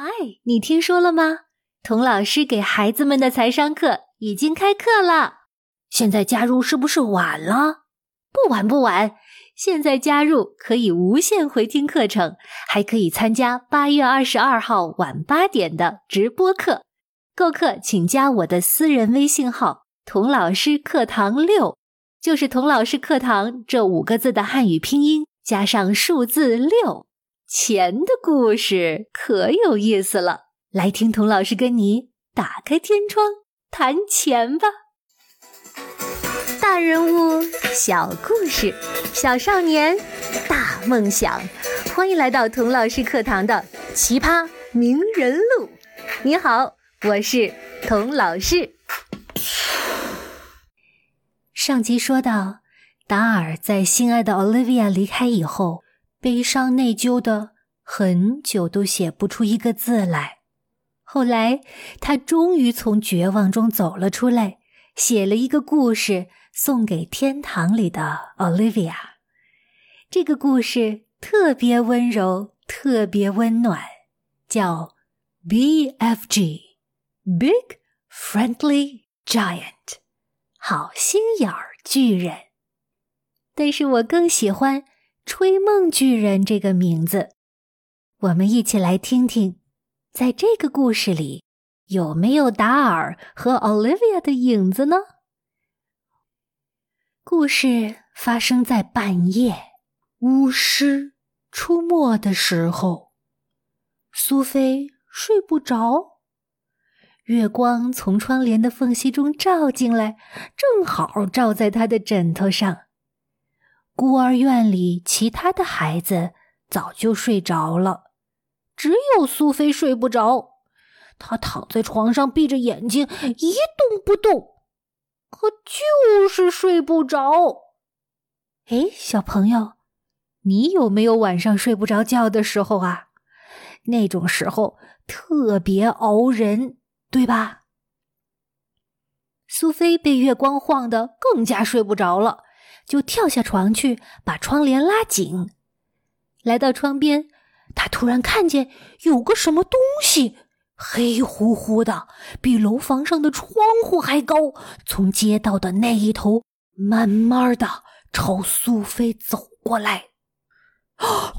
嗨，你听说了吗？童老师给孩子们的财商课已经开课了，现在加入是不是晚了？不晚不晚，现在加入可以无限回听课程，还可以参加八月二十二号晚八点的直播课。购课请加我的私人微信号“童老师课堂六”，就是“童老师课堂”这五个字的汉语拼音加上数字六。钱的故事可有意思了，来听童老师跟你打开天窗谈钱吧。大人物小故事，小少年大梦想，欢迎来到童老师课堂的奇葩名人录。你好，我是童老师。上集说到，达尔在心爱的 Olivia 离开以后。悲伤内疚的很久都写不出一个字来，后来他终于从绝望中走了出来，写了一个故事送给天堂里的 Olivia。这个故事特别温柔，特别温暖，叫 BFG，Big Friendly Giant，好心眼儿巨人。但是我更喜欢。吹梦巨人这个名字，我们一起来听听，在这个故事里有没有达尔和 Olivia 的影子呢？故事发生在半夜，巫师出没的时候，苏菲睡不着，月光从窗帘的缝隙中照进来，正好照在她的枕头上。孤儿院里，其他的孩子早就睡着了，只有苏菲睡不着。她躺在床上，闭着眼睛，一动不动，可就是睡不着。哎，小朋友，你有没有晚上睡不着觉的时候啊？那种时候特别熬人，对吧？苏菲被月光晃得更加睡不着了。就跳下床去，把窗帘拉紧。来到窗边，他突然看见有个什么东西，黑乎乎的，比楼房上的窗户还高，从街道的那一头慢慢的朝苏菲走过来。啊！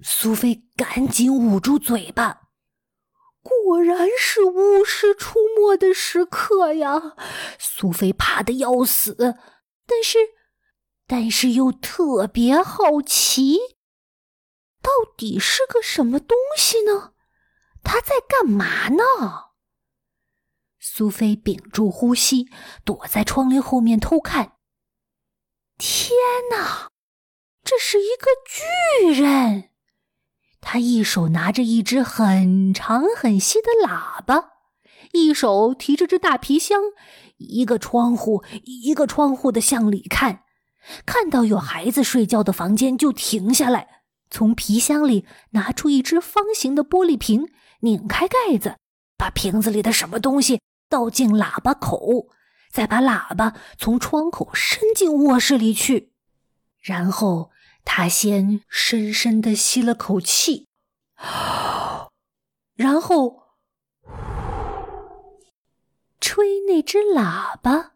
苏菲赶紧捂住嘴巴。果然是巫师出没的时刻呀！苏菲怕的要死，但是。但是又特别好奇，到底是个什么东西呢？他在干嘛呢？苏菲屏住呼吸，躲在窗帘后面偷看。天哪，这是一个巨人！他一手拿着一只很长很细的喇叭，一手提着只大皮箱，一个窗户一个窗户的向里看。看到有孩子睡觉的房间，就停下来，从皮箱里拿出一只方形的玻璃瓶，拧开盖子，把瓶子里的什么东西倒进喇叭口，再把喇叭从窗口伸进卧室里去。然后他先深深的吸了口气，然后吹那只喇叭。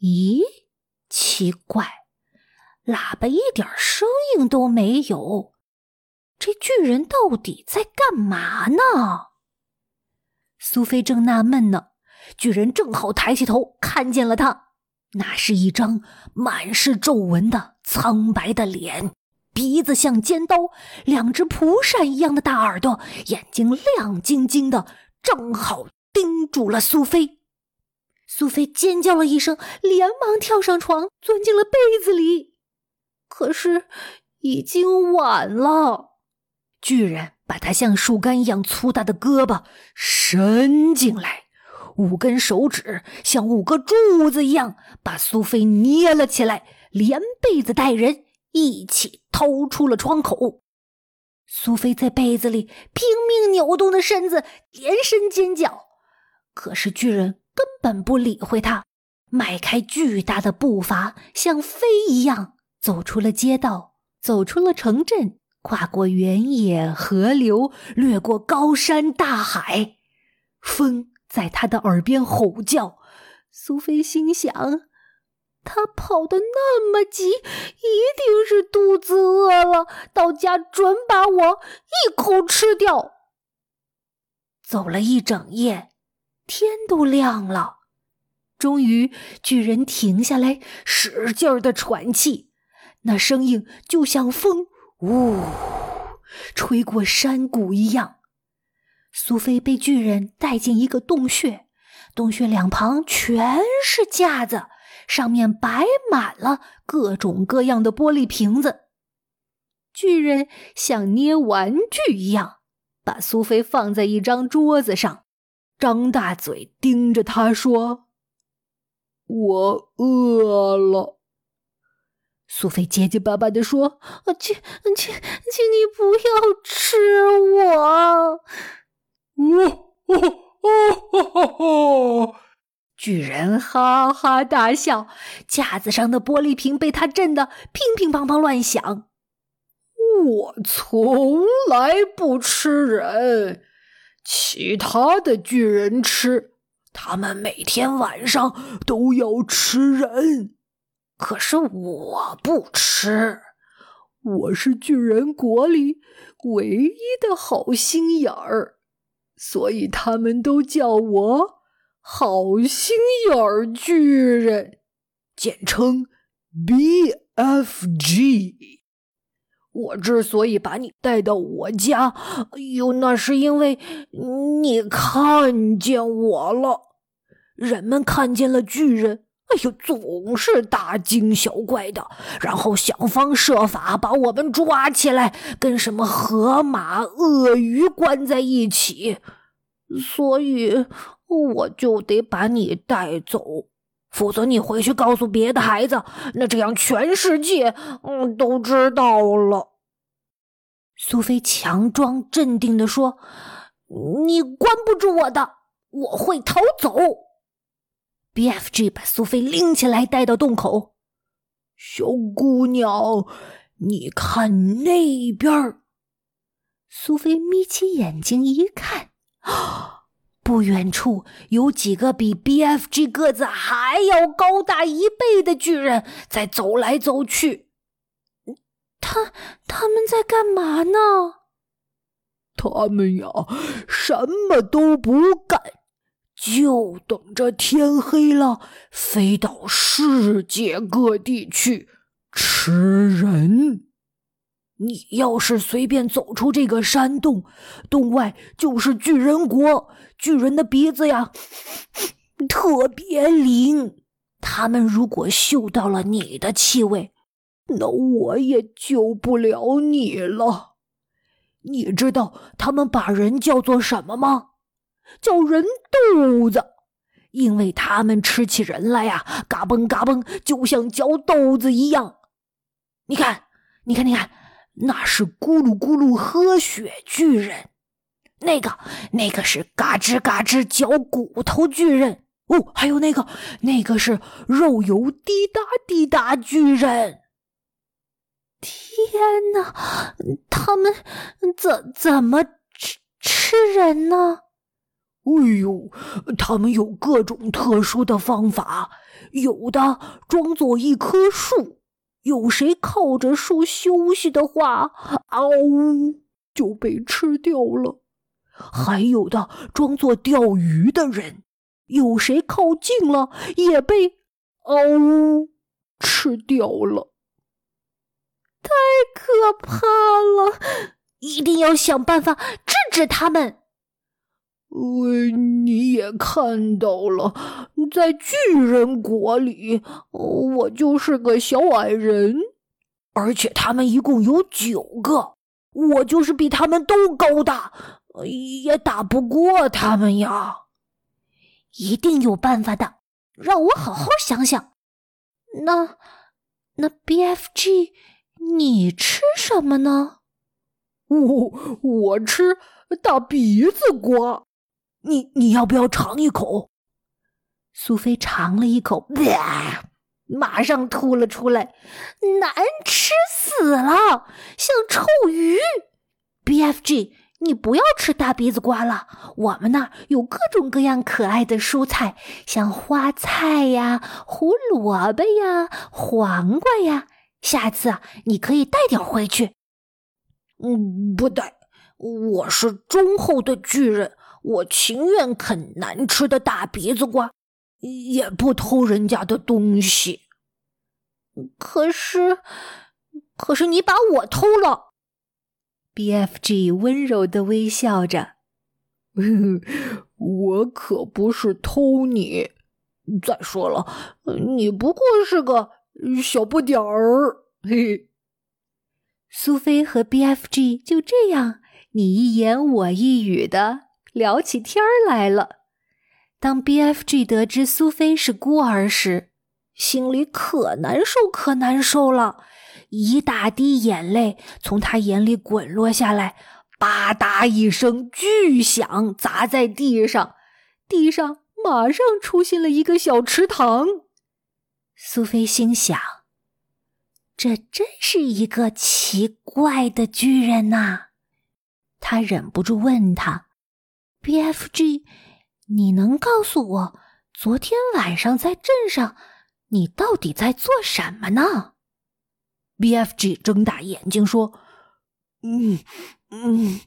咦？奇怪，喇叭一点声音都没有。这巨人到底在干嘛呢？苏菲正纳闷呢，巨人正好抬起头看见了他。那是一张满是皱纹的苍白的脸，鼻子像尖刀，两只蒲扇一样的大耳朵，眼睛亮晶晶的，正好盯住了苏菲。苏菲尖叫了一声，连忙跳上床，钻进了被子里。可是已经晚了。巨人把他像树干一样粗大的胳膊伸进来，五根手指像五个柱子一样把苏菲捏了起来，连被子带人一起掏出了窗口。苏菲在被子里拼命扭动着身子，连声尖叫。可是巨人。根本不理会他，迈开巨大的步伐，像飞一样走出了街道，走出了城镇，跨过原野、河流，掠过高山大海，风在他的耳边吼叫。苏菲心想：他跑得那么急，一定是肚子饿了，到家准把我一口吃掉。走了一整夜，天都亮了。终于，巨人停下来，使劲儿的喘气，那声音就像风呜吹过山谷一样。苏菲被巨人带进一个洞穴，洞穴两旁全是架子，上面摆满了各种各样的玻璃瓶子。巨人像捏玩具一样，把苏菲放在一张桌子上，张大嘴盯着他说。我饿了，苏菲结结巴巴地说：“请，请，请你不要吃我！”哦哦哦哦！巨人哈哈大笑，架子上的玻璃瓶被他震得乒乒乓乓乱响。我从来不吃人，其他的巨人吃。他们每天晚上都要吃人，可是我不吃。我是巨人国里唯一的好心眼儿，所以他们都叫我好心眼儿巨人，简称 BFG。我之所以把你带到我家，哎哟，那是因为你看见我了。人们看见了巨人，哎呦，总是大惊小怪的，然后想方设法把我们抓起来，跟什么河马、鳄鱼关在一起。所以我就得把你带走。否则，你回去告诉别的孩子，那这样全世界嗯都知道了。苏菲强装镇定地说：“你关不住我的，我会逃走。”BFG 把苏菲拎起来带到洞口。小姑娘，你看那边。苏菲眯起眼睛一看，啊！不远处有几个比 BFG 个子还要高大一倍的巨人在走来走去。他他们在干嘛呢？他们呀，什么都不干，就等着天黑了，飞到世界各地去吃人。你要是随便走出这个山洞，洞外就是巨人国。巨人的鼻子呀，特别灵。他们如果嗅到了你的气味，那我也救不了你了。你知道他们把人叫做什么吗？叫人豆子，因为他们吃起人来呀，嘎嘣嘎嘣，就像嚼豆子一样。你看，你看，你看。那是咕噜咕噜喝血巨人，那个那个是嘎吱嘎吱嚼骨头巨人哦，还有那个那个是肉油滴答滴答巨人。天哪，他们怎怎么吃吃人呢？哎呦，他们有各种特殊的方法，有的装作一棵树。有谁靠着树休息的话，嗷呜就被吃掉了；还有的装作钓鱼的人，有谁靠近了也被嗷呜吃掉了。太可怕了！一定要想办法制止他们。呃，你也看到了，在巨人国里，我就是个小矮人，而且他们一共有九个，我就是比他们都高大，也打不过他们呀。一定有办法的，让我好好想想。那那 BFG，你吃什么呢？我我吃大鼻子瓜。你你要不要尝一口？苏菲尝了一口，马上吐了出来，难吃死了，像臭鱼。BFG，你不要吃大鼻子瓜了，我们那儿有各种各样可爱的蔬菜，像花菜呀、胡萝卜呀、黄瓜呀。下次啊，你可以带点回去。嗯，不带，我是忠厚的巨人，我情愿啃难吃的大鼻子瓜。也不偷人家的东西，可是，可是你把我偷了。BFG 温柔的微笑着，我可不是偷你。再说了，你不过是个小不点儿。嘿，苏菲和 BFG 就这样你一言我一语的聊起天儿来了。当 BFG 得知苏菲是孤儿时，心里可难受可难受了，一大滴眼泪从他眼里滚落下来，吧嗒一声巨响砸在地上，地上马上出现了一个小池塘。苏菲心想：这真是一个奇怪的巨人呐！她忍不住问他：“BFG。”你能告诉我，昨天晚上在镇上，你到底在做什么呢？BFG 睁大眼睛说：“嗯嗯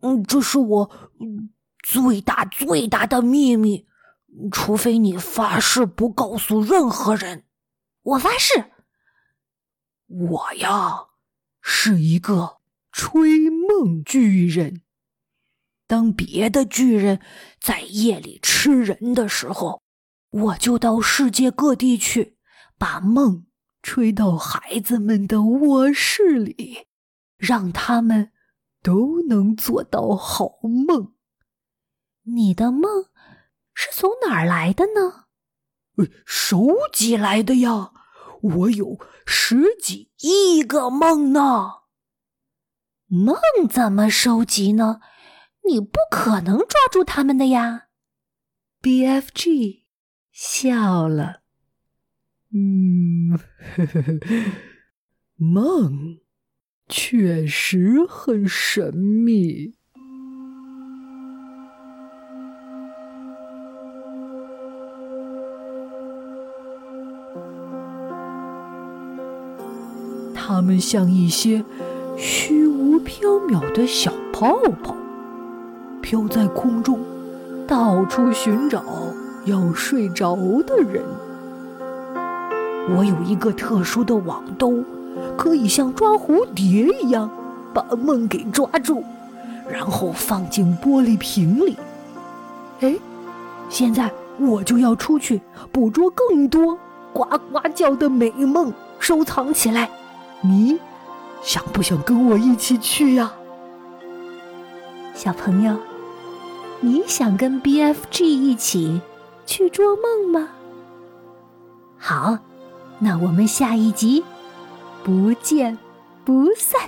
嗯，这是我最大最大的秘密，除非你发誓不告诉任何人。”我发誓。我呀，是一个吹梦巨人。当别的巨人在夜里吃人的时候，我就到世界各地去，把梦吹到孩子们的卧室里，让他们都能做到好梦。你的梦是从哪儿来的呢？收集来的呀！我有十几亿个梦呢。梦怎么收集呢？你不可能抓住他们的呀！BFG 笑了，嗯，梦确实很神秘。它们像一些虚无缥缈的小泡泡。飘在空中，到处寻找要睡着的人。我有一个特殊的网兜，可以像抓蝴蝶一样把梦给抓住，然后放进玻璃瓶里。哎，现在我就要出去捕捉更多呱呱叫的美梦，收藏起来。你想不想跟我一起去呀，小朋友？你想跟 BFG 一起去捉梦吗？好，那我们下一集不见不散。